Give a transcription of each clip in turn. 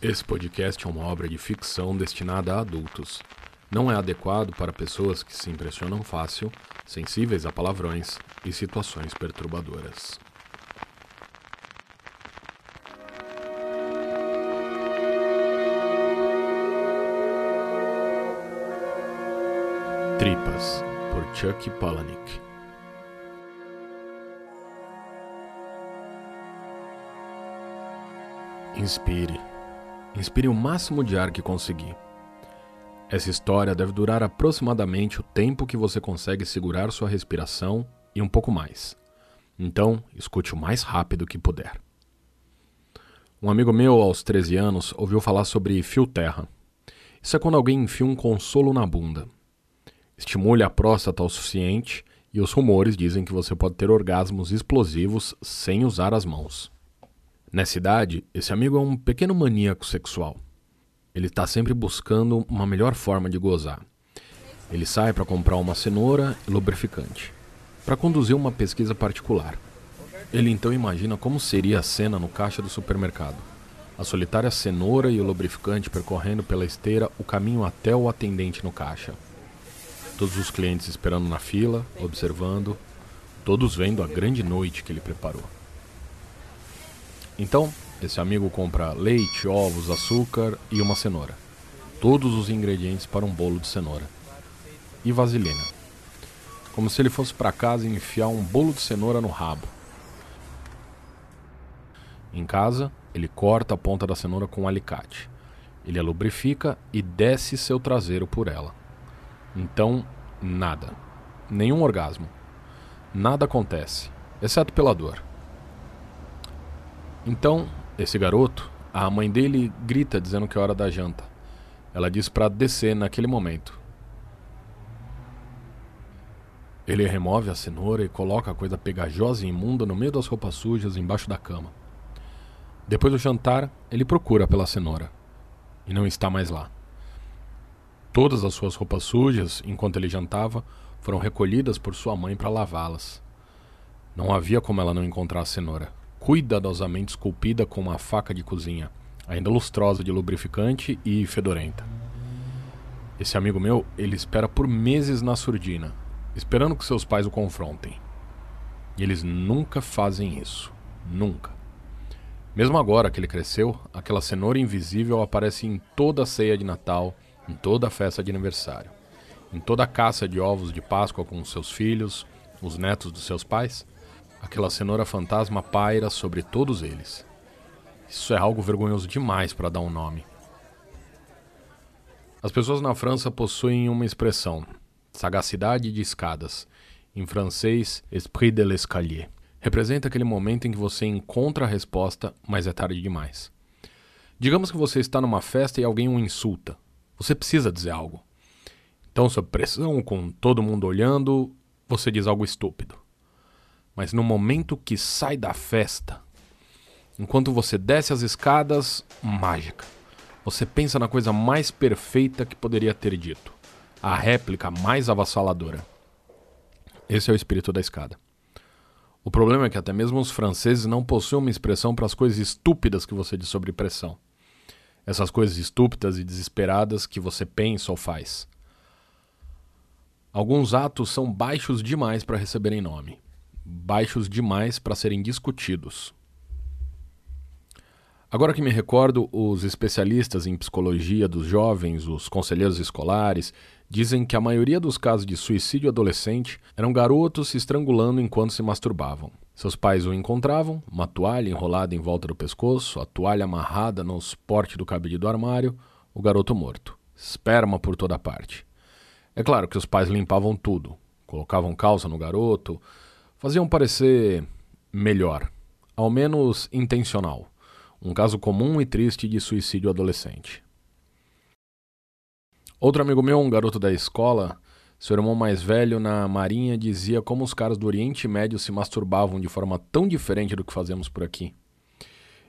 Esse podcast é uma obra de ficção destinada a adultos. Não é adequado para pessoas que se impressionam fácil, sensíveis a palavrões e situações perturbadoras. Tripas, por Chuck Palahniuk. Inspire. Inspire o máximo de ar que conseguir. Essa história deve durar aproximadamente o tempo que você consegue segurar sua respiração e um pouco mais. Então, escute o mais rápido que puder. Um amigo meu, aos 13 anos, ouviu falar sobre fio terra. Isso é quando alguém enfia um consolo na bunda. Estimule a próstata o suficiente e os rumores dizem que você pode ter orgasmos explosivos sem usar as mãos. Nessa idade, esse amigo é um pequeno maníaco sexual. Ele está sempre buscando uma melhor forma de gozar. Ele sai para comprar uma cenoura e lubrificante, para conduzir uma pesquisa particular. Ele então imagina como seria a cena no caixa do supermercado. A solitária cenoura e o lubrificante percorrendo pela esteira o caminho até o atendente no caixa. Todos os clientes esperando na fila, observando, todos vendo a grande noite que ele preparou. Então, esse amigo compra leite, ovos, açúcar e uma cenoura. Todos os ingredientes para um bolo de cenoura. E vaselina. Como se ele fosse para casa e enfiar um bolo de cenoura no rabo. Em casa, ele corta a ponta da cenoura com um alicate. Ele a lubrifica e desce seu traseiro por ela. Então, nada. Nenhum orgasmo. Nada acontece, exceto pela dor. Então, esse garoto, a mãe dele grita dizendo que é hora da janta. Ela diz para descer naquele momento. Ele remove a cenoura e coloca a coisa pegajosa e imunda no meio das roupas sujas embaixo da cama. Depois do jantar, ele procura pela cenoura e não está mais lá. Todas as suas roupas sujas, enquanto ele jantava, foram recolhidas por sua mãe para lavá-las. Não havia como ela não encontrar a cenoura cuidadosamente esculpida com uma faca de cozinha, ainda lustrosa de lubrificante e fedorenta. Esse amigo meu, ele espera por meses na surdina, esperando que seus pais o confrontem. E eles nunca fazem isso. Nunca. Mesmo agora que ele cresceu, aquela cenoura invisível aparece em toda a ceia de Natal, em toda a festa de aniversário, em toda a caça de ovos de Páscoa com seus filhos, os netos dos seus pais Aquela cenoura fantasma paira sobre todos eles. Isso é algo vergonhoso demais para dar um nome. As pessoas na França possuem uma expressão, sagacidade de escadas, em francês, esprit de l'escalier. Representa aquele momento em que você encontra a resposta, mas é tarde demais. Digamos que você está numa festa e alguém o insulta. Você precisa dizer algo. Então, sob pressão, com todo mundo olhando, você diz algo estúpido. Mas no momento que sai da festa, enquanto você desce as escadas, mágica. Você pensa na coisa mais perfeita que poderia ter dito, a réplica mais avassaladora. Esse é o espírito da escada. O problema é que até mesmo os franceses não possuem uma expressão para as coisas estúpidas que você diz sobre pressão. Essas coisas estúpidas e desesperadas que você pensa ou faz. Alguns atos são baixos demais para receberem nome baixos demais para serem discutidos. Agora que me recordo, os especialistas em psicologia dos jovens, os conselheiros escolares, dizem que a maioria dos casos de suicídio adolescente eram garotos se estrangulando enquanto se masturbavam. Seus pais o encontravam, uma toalha enrolada em volta do pescoço, a toalha amarrada no suporte do cabide do armário, o garoto morto. Esperma por toda parte. É claro que os pais limpavam tudo, colocavam calça no garoto, faziam parecer melhor, ao menos intencional, um caso comum e triste de suicídio adolescente. Outro amigo meu, um garoto da escola, seu irmão mais velho na marinha, dizia como os caras do Oriente Médio se masturbavam de forma tão diferente do que fazemos por aqui.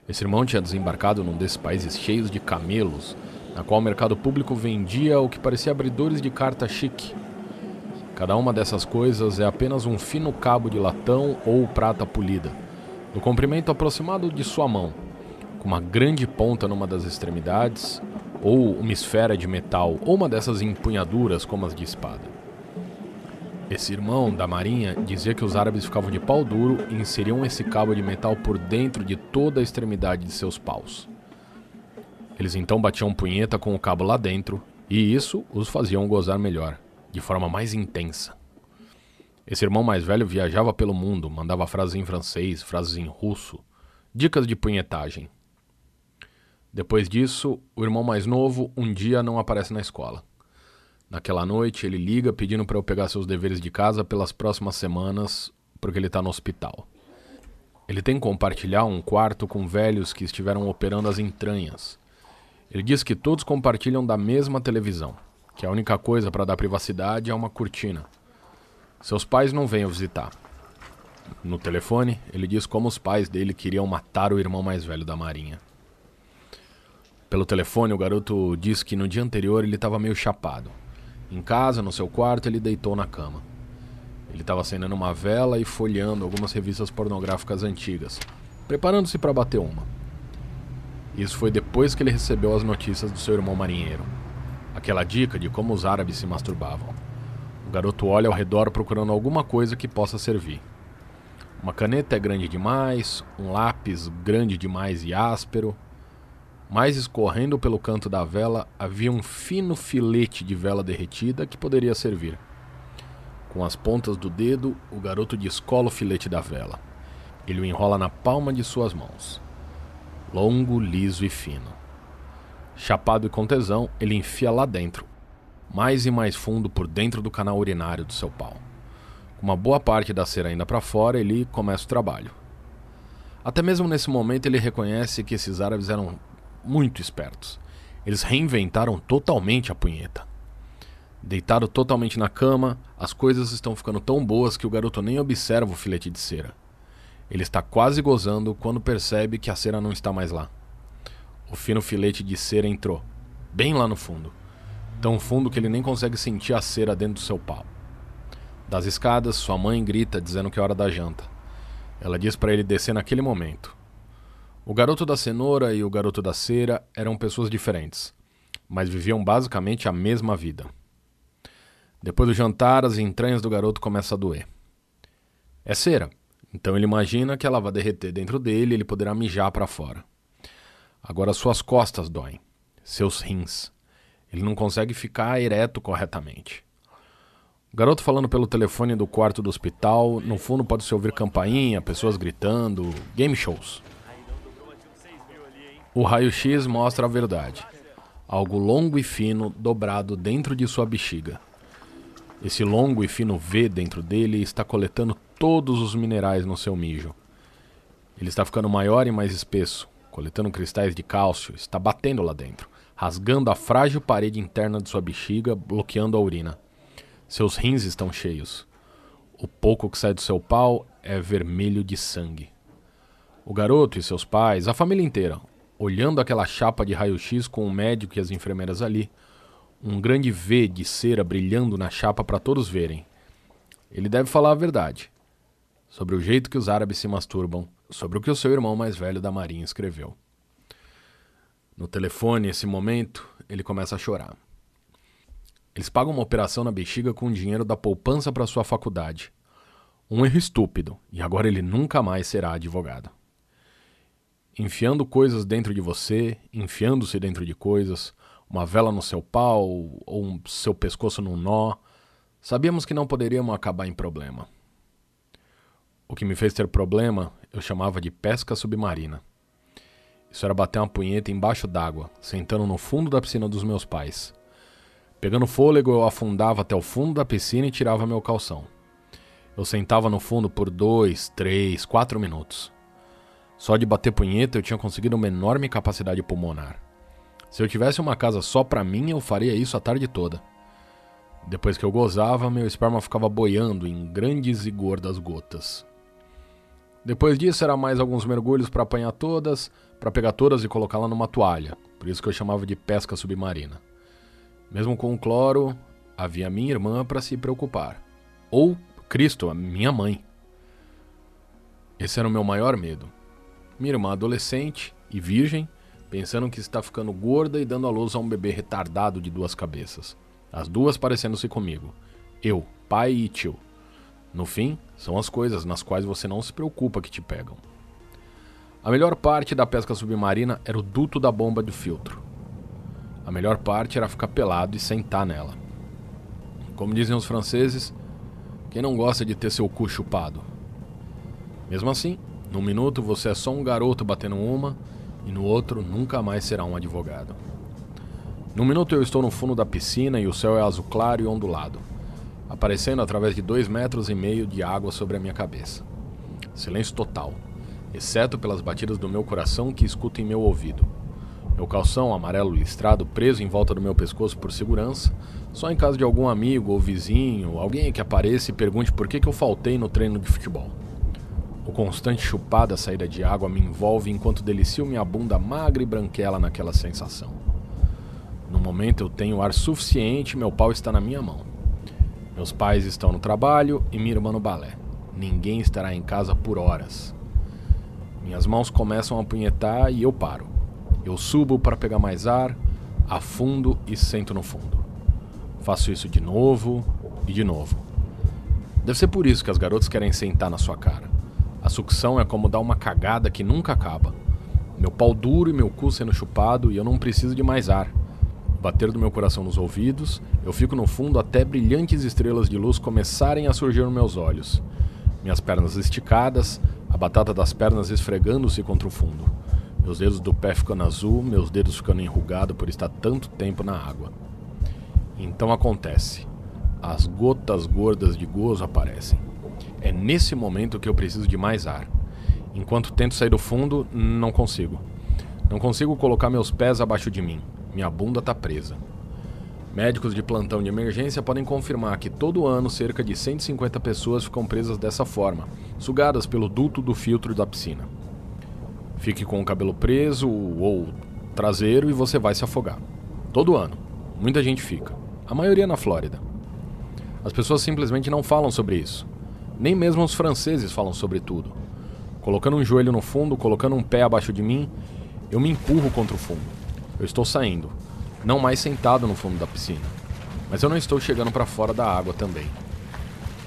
Esse irmão tinha desembarcado num desses países cheios de camelos, na qual o mercado público vendia o que parecia abridores de carta chique Cada uma dessas coisas é apenas um fino cabo de latão ou prata polida, do comprimento aproximado de sua mão, com uma grande ponta numa das extremidades, ou uma esfera de metal, ou uma dessas empunhaduras como as de espada. Esse irmão da marinha dizia que os árabes ficavam de pau duro e inseriam esse cabo de metal por dentro de toda a extremidade de seus paus. Eles então batiam punheta com o cabo lá dentro, e isso os faziam gozar melhor, de forma mais intensa. Esse irmão mais velho viajava pelo mundo, mandava frases em francês, frases em russo, dicas de punhetagem. Depois disso, o irmão mais novo um dia não aparece na escola. Naquela noite, ele liga pedindo para eu pegar seus deveres de casa pelas próximas semanas, porque ele está no hospital. Ele tem que compartilhar um quarto com velhos que estiveram operando as entranhas. Ele diz que todos compartilham da mesma televisão, que a única coisa para dar privacidade é uma cortina. Seus pais não vêm visitar. No telefone, ele diz como os pais dele queriam matar o irmão mais velho da Marinha. Pelo telefone, o garoto diz que no dia anterior ele estava meio chapado. Em casa, no seu quarto, ele deitou na cama. Ele estava acendendo uma vela e folheando algumas revistas pornográficas antigas, preparando-se para bater uma. Isso foi depois que ele recebeu as notícias do seu irmão marinheiro. Aquela dica de como os árabes se masturbavam. O garoto olha ao redor procurando alguma coisa que possa servir. Uma caneta é grande demais, um lápis grande demais e áspero. Mais escorrendo pelo canto da vela havia um fino filete de vela derretida que poderia servir. Com as pontas do dedo, o garoto descola o filete da vela. Ele o enrola na palma de suas mãos. Longo, liso e fino. Chapado e com tesão, ele enfia lá dentro, mais e mais fundo por dentro do canal urinário do seu pau. Com uma boa parte da cera ainda para fora, ele começa o trabalho. Até mesmo nesse momento ele reconhece que esses árabes eram muito espertos. Eles reinventaram totalmente a punheta. Deitado totalmente na cama, as coisas estão ficando tão boas que o garoto nem observa o filete de cera. Ele está quase gozando quando percebe que a cera não está mais lá. O fino filete de cera entrou, bem lá no fundo tão fundo que ele nem consegue sentir a cera dentro do seu pau. Das escadas, sua mãe grita dizendo que é hora da janta. Ela diz para ele descer naquele momento. O garoto da cenoura e o garoto da cera eram pessoas diferentes, mas viviam basicamente a mesma vida. Depois do jantar, as entranhas do garoto começam a doer. É cera, então ele imagina que ela vai derreter dentro dele e ele poderá mijar para fora. Agora suas costas doem, seus rins. Ele não consegue ficar ereto corretamente. O garoto falando pelo telefone do quarto do hospital, no fundo pode-se ouvir campainha, pessoas gritando, game shows. O raio-x mostra a verdade. Algo longo e fino dobrado dentro de sua bexiga. Esse longo e fino V dentro dele está coletando todos os minerais no seu mijo. Ele está ficando maior e mais espesso, coletando cristais de cálcio, está batendo lá dentro rasgando a frágil parede interna de sua bexiga, bloqueando a urina. Seus rins estão cheios. O pouco que sai do seu pau é vermelho de sangue. O garoto e seus pais, a família inteira, olhando aquela chapa de raio-x com o médico e as enfermeiras ali, um grande V de cera brilhando na chapa para todos verem. Ele deve falar a verdade sobre o jeito que os árabes se masturbam, sobre o que o seu irmão mais velho da Marinha escreveu. No telefone, nesse momento, ele começa a chorar. Eles pagam uma operação na bexiga com dinheiro da poupança para sua faculdade. Um erro estúpido, e agora ele nunca mais será advogado. Enfiando coisas dentro de você, enfiando-se dentro de coisas, uma vela no seu pau ou um seu pescoço num nó, sabíamos que não poderíamos acabar em problema. O que me fez ter problema eu chamava de pesca submarina. Isso era bater uma punheta embaixo d'água, sentando no fundo da piscina dos meus pais. Pegando fôlego, eu afundava até o fundo da piscina e tirava meu calção. Eu sentava no fundo por dois, três, quatro minutos. Só de bater punheta eu tinha conseguido uma enorme capacidade pulmonar. Se eu tivesse uma casa só para mim, eu faria isso a tarde toda. Depois que eu gozava, meu esperma ficava boiando em grandes e gordas gotas. Depois disso, era mais alguns mergulhos para apanhar todas, para pegar todas e colocá-la numa toalha. Por isso que eu chamava de pesca submarina. Mesmo com o cloro, havia minha irmã para se preocupar. Ou Cristo, a minha mãe. Esse era o meu maior medo. Minha irmã adolescente e virgem, pensando que está ficando gorda e dando à luz a um bebê retardado de duas cabeças. As duas parecendo-se comigo. Eu, pai e tio. No fim, são as coisas nas quais você não se preocupa que te pegam. A melhor parte da pesca submarina era o duto da bomba de filtro. A melhor parte era ficar pelado e sentar nela. Como dizem os franceses, quem não gosta de ter seu cu chupado? Mesmo assim, num minuto você é só um garoto batendo uma e no outro nunca mais será um advogado. Num minuto eu estou no fundo da piscina e o céu é azul claro e ondulado, aparecendo através de dois metros e meio de água sobre a minha cabeça. Silêncio total, exceto pelas batidas do meu coração que escuto em meu ouvido. Meu calção amarelo listrado preso em volta do meu pescoço por segurança, só em caso de algum amigo ou vizinho, alguém que apareça e pergunte por que, que eu faltei no treino de futebol. O constante chupar da saída de água me envolve enquanto delicio minha bunda magra e branquela naquela sensação. No momento eu tenho ar suficiente e meu pau está na minha mão. Meus pais estão no trabalho e minha irmã no balé. Ninguém estará em casa por horas. Minhas mãos começam a apunhetar e eu paro. Eu subo para pegar mais ar, afundo e sento no fundo. Faço isso de novo e de novo. Deve ser por isso que as garotas querem sentar na sua cara. A sucção é como dar uma cagada que nunca acaba. Meu pau duro e meu cu sendo chupado e eu não preciso de mais ar. Bater do meu coração nos ouvidos, eu fico no fundo até brilhantes estrelas de luz começarem a surgir nos meus olhos. Minhas pernas esticadas, a batata das pernas esfregando-se contra o fundo. Meus dedos do pé ficando azul, meus dedos ficando enrugados por estar tanto tempo na água. Então acontece. As gotas gordas de gozo aparecem. É nesse momento que eu preciso de mais ar. Enquanto tento sair do fundo, não consigo. Não consigo colocar meus pés abaixo de mim. Minha bunda está presa. Médicos de plantão de emergência podem confirmar que todo ano cerca de 150 pessoas ficam presas dessa forma, sugadas pelo duto do filtro da piscina. Fique com o cabelo preso ou traseiro e você vai se afogar. Todo ano. Muita gente fica. A maioria na Flórida. As pessoas simplesmente não falam sobre isso. Nem mesmo os franceses falam sobre tudo. Colocando um joelho no fundo, colocando um pé abaixo de mim, eu me empurro contra o fundo. Eu estou saindo, não mais sentado no fundo da piscina, mas eu não estou chegando para fora da água também.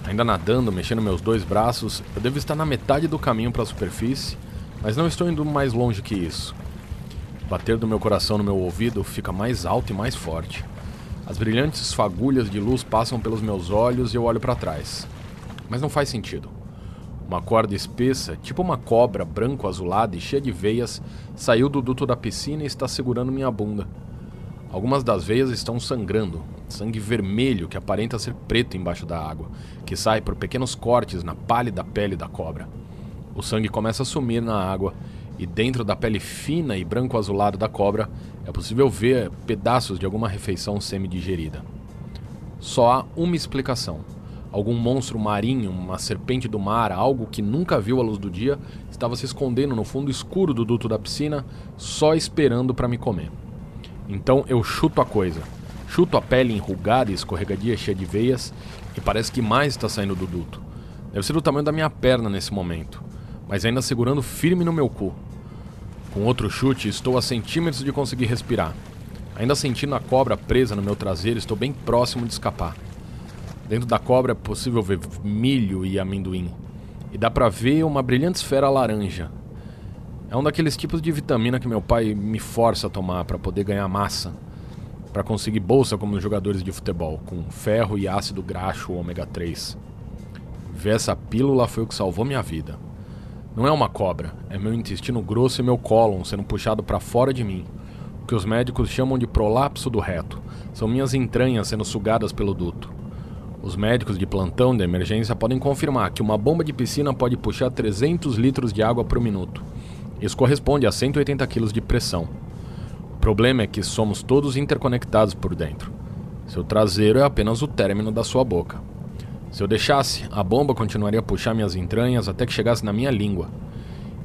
Ainda nadando, mexendo meus dois braços, eu devo estar na metade do caminho para a superfície, mas não estou indo mais longe que isso. O bater do meu coração no meu ouvido fica mais alto e mais forte. As brilhantes fagulhas de luz passam pelos meus olhos e eu olho para trás mas não faz sentido. Uma corda espessa, tipo uma cobra branco-azulada e cheia de veias, saiu do duto da piscina e está segurando minha bunda. Algumas das veias estão sangrando, sangue vermelho que aparenta ser preto embaixo da água, que sai por pequenos cortes na pálida pele da cobra. O sangue começa a sumir na água e dentro da pele fina e branco-azulado da cobra é possível ver pedaços de alguma refeição semi-digerida. Só há uma explicação algum monstro marinho, uma serpente do mar, algo que nunca viu a luz do dia, estava se escondendo no fundo escuro do duto da piscina, só esperando para me comer. Então eu chuto a coisa. Chuto a pele enrugada e escorregadia cheia de veias, e parece que mais está saindo do duto. Deve ser do tamanho da minha perna nesse momento, mas ainda segurando firme no meu cu. Com outro chute, estou a centímetros de conseguir respirar. Ainda sentindo a cobra presa no meu traseiro, estou bem próximo de escapar. Dentro da cobra é possível ver milho e amendoim. E dá pra ver uma brilhante esfera laranja. É um daqueles tipos de vitamina que meu pai me força a tomar para poder ganhar massa. para conseguir bolsa como os jogadores de futebol, com ferro e ácido graxo ômega 3. Ver essa pílula foi o que salvou minha vida. Não é uma cobra, é meu intestino grosso e meu cólon sendo puxado para fora de mim. O que os médicos chamam de prolapso do reto. São minhas entranhas sendo sugadas pelo duto. Os médicos de plantão de emergência podem confirmar que uma bomba de piscina pode puxar 300 litros de água por minuto. Isso corresponde a 180 kg de pressão. O problema é que somos todos interconectados por dentro. Seu traseiro é apenas o término da sua boca. Se eu deixasse, a bomba continuaria a puxar minhas entranhas até que chegasse na minha língua.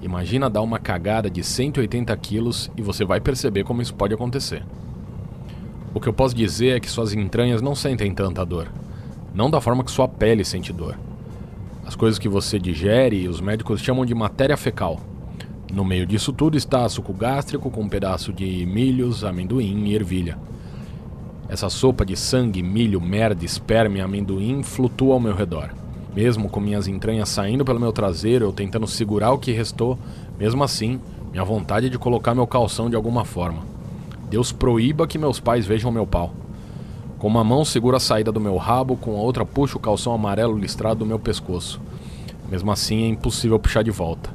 Imagina dar uma cagada de 180 quilos e você vai perceber como isso pode acontecer. O que eu posso dizer é que suas entranhas não sentem tanta dor não da forma que sua pele sente dor. As coisas que você digere, os médicos chamam de matéria fecal. No meio disso tudo está suco gástrico com um pedaço de milhos, amendoim e ervilha. Essa sopa de sangue, milho, merda, esperma e amendoim flutua ao meu redor. Mesmo com minhas entranhas saindo pelo meu traseiro, eu tentando segurar o que restou, mesmo assim, minha vontade é de colocar meu calção de alguma forma. Deus proíba que meus pais vejam meu pau. Com uma mão seguro a saída do meu rabo, com a outra puxo o calção amarelo listrado do meu pescoço. Mesmo assim, é impossível puxar de volta.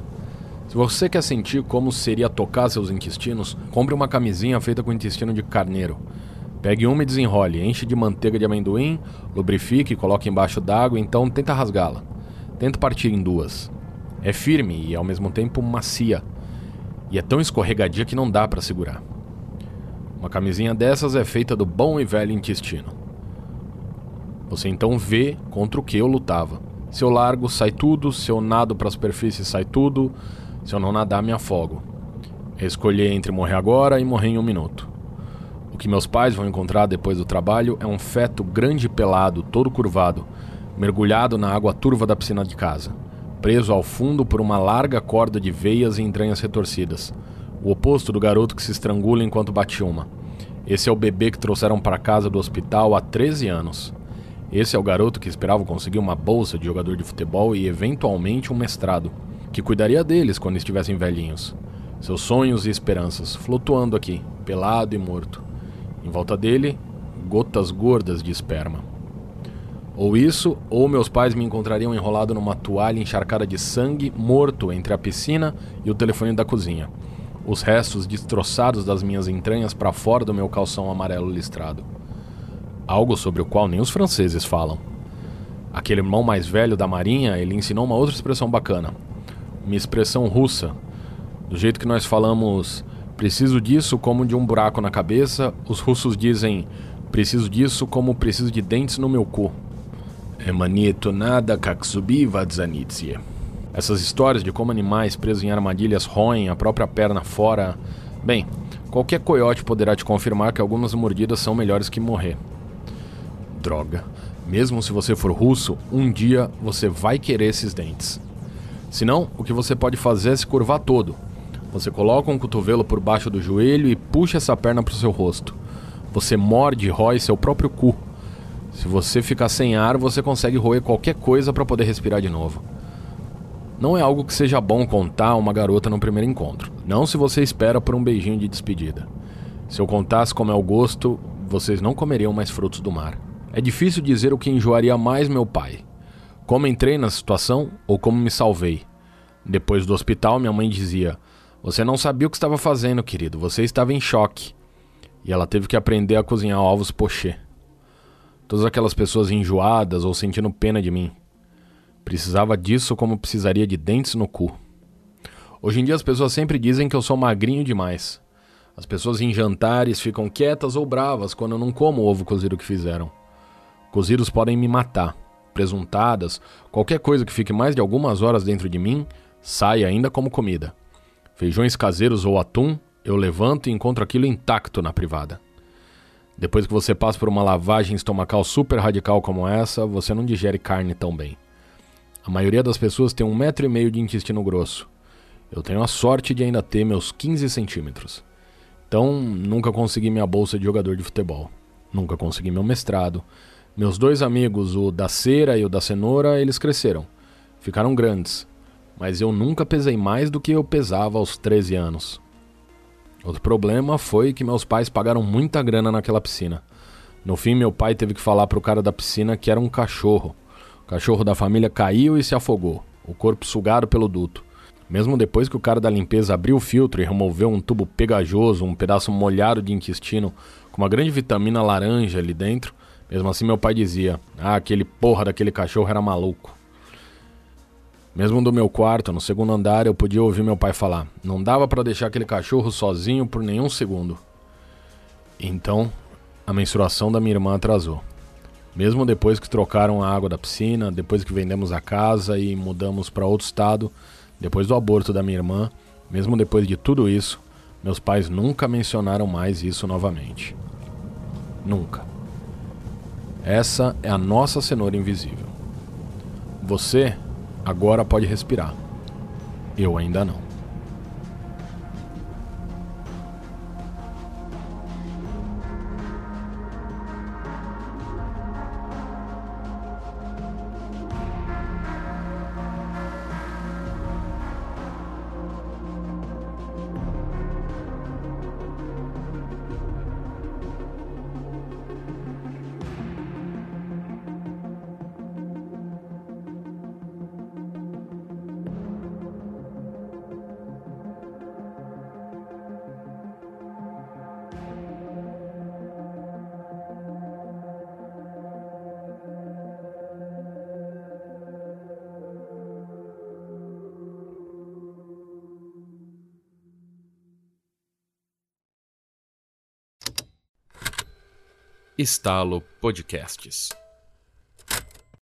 Se você quer sentir como seria tocar seus intestinos, compre uma camisinha feita com intestino de carneiro. Pegue uma e desenrole, enche de manteiga de amendoim, lubrifique, coloque embaixo d'água, então tenta rasgá-la. Tenta partir em duas. É firme e ao mesmo tempo macia. E é tão escorregadia que não dá para segurar. Uma camisinha dessas é feita do bom e velho intestino. Você então vê contra o que eu lutava. Se eu largo, sai tudo. Se eu nado para a superfície, sai tudo. Se eu não nadar, me afogo. Escolher entre morrer agora e morrer em um minuto. O que meus pais vão encontrar depois do trabalho é um feto grande e pelado, todo curvado, mergulhado na água turva da piscina de casa, preso ao fundo por uma larga corda de veias e entranhas retorcidas o oposto do garoto que se estrangula enquanto bate uma. Esse é o bebê que trouxeram para casa do hospital há 13 anos. Esse é o garoto que esperava conseguir uma bolsa de jogador de futebol e eventualmente um mestrado, que cuidaria deles quando estivessem velhinhos. Seus sonhos e esperanças flutuando aqui, pelado e morto. Em volta dele, gotas gordas de esperma. Ou isso, ou meus pais me encontrariam enrolado numa toalha encharcada de sangue, morto entre a piscina e o telefone da cozinha os restos destroçados das minhas entranhas para fora do meu calção amarelo listrado. Algo sobre o qual nem os franceses falam. Aquele irmão mais velho da marinha, ele ensinou uma outra expressão bacana. Uma expressão russa. Do jeito que nós falamos, preciso disso como de um buraco na cabeça, os russos dizem, preciso disso como preciso de dentes no meu cu. Emanito nada kaksubi vadzanitsie. Essas histórias de como animais presos em armadilhas roem a própria perna fora. Bem, qualquer coiote poderá te confirmar que algumas mordidas são melhores que morrer. Droga. Mesmo se você for russo, um dia você vai querer esses dentes. Senão, o que você pode fazer é se curvar todo. Você coloca um cotovelo por baixo do joelho e puxa essa perna para o seu rosto. Você morde e rói seu próprio cu. Se você ficar sem ar, você consegue roer qualquer coisa para poder respirar de novo. Não é algo que seja bom contar a uma garota no primeiro encontro. Não se você espera por um beijinho de despedida. Se eu contasse como é o gosto, vocês não comeriam mais frutos do mar. É difícil dizer o que enjoaria mais meu pai. Como entrei na situação ou como me salvei. Depois do hospital, minha mãe dizia: Você não sabia o que estava fazendo, querido. Você estava em choque. E ela teve que aprender a cozinhar ovos pochê. Todas aquelas pessoas enjoadas ou sentindo pena de mim. Precisava disso como precisaria de dentes no cu. Hoje em dia as pessoas sempre dizem que eu sou magrinho demais. As pessoas em jantares ficam quietas ou bravas quando eu não como o ovo cozido que fizeram. Cozidos podem me matar. Presuntadas, qualquer coisa que fique mais de algumas horas dentro de mim, sai ainda como comida. Feijões caseiros ou atum, eu levanto e encontro aquilo intacto na privada. Depois que você passa por uma lavagem estomacal super radical como essa, você não digere carne tão bem. A maioria das pessoas tem um metro e meio de intestino grosso. Eu tenho a sorte de ainda ter meus 15 centímetros. Então, nunca consegui minha bolsa de jogador de futebol. Nunca consegui meu mestrado. Meus dois amigos, o da cera e o da cenoura, eles cresceram. Ficaram grandes. Mas eu nunca pesei mais do que eu pesava aos 13 anos. Outro problema foi que meus pais pagaram muita grana naquela piscina. No fim, meu pai teve que falar pro cara da piscina que era um cachorro. O cachorro da família caiu e se afogou, o corpo sugado pelo duto. Mesmo depois que o cara da limpeza abriu o filtro e removeu um tubo pegajoso, um pedaço molhado de intestino com uma grande vitamina laranja ali dentro, mesmo assim meu pai dizia: Ah, aquele porra daquele cachorro era maluco. Mesmo do meu quarto, no segundo andar, eu podia ouvir meu pai falar: Não dava para deixar aquele cachorro sozinho por nenhum segundo. Então, a menstruação da minha irmã atrasou. Mesmo depois que trocaram a água da piscina, depois que vendemos a casa e mudamos para outro estado, depois do aborto da minha irmã, mesmo depois de tudo isso, meus pais nunca mencionaram mais isso novamente. Nunca. Essa é a nossa cenoura invisível. Você agora pode respirar. Eu ainda não. Estalo Podcasts.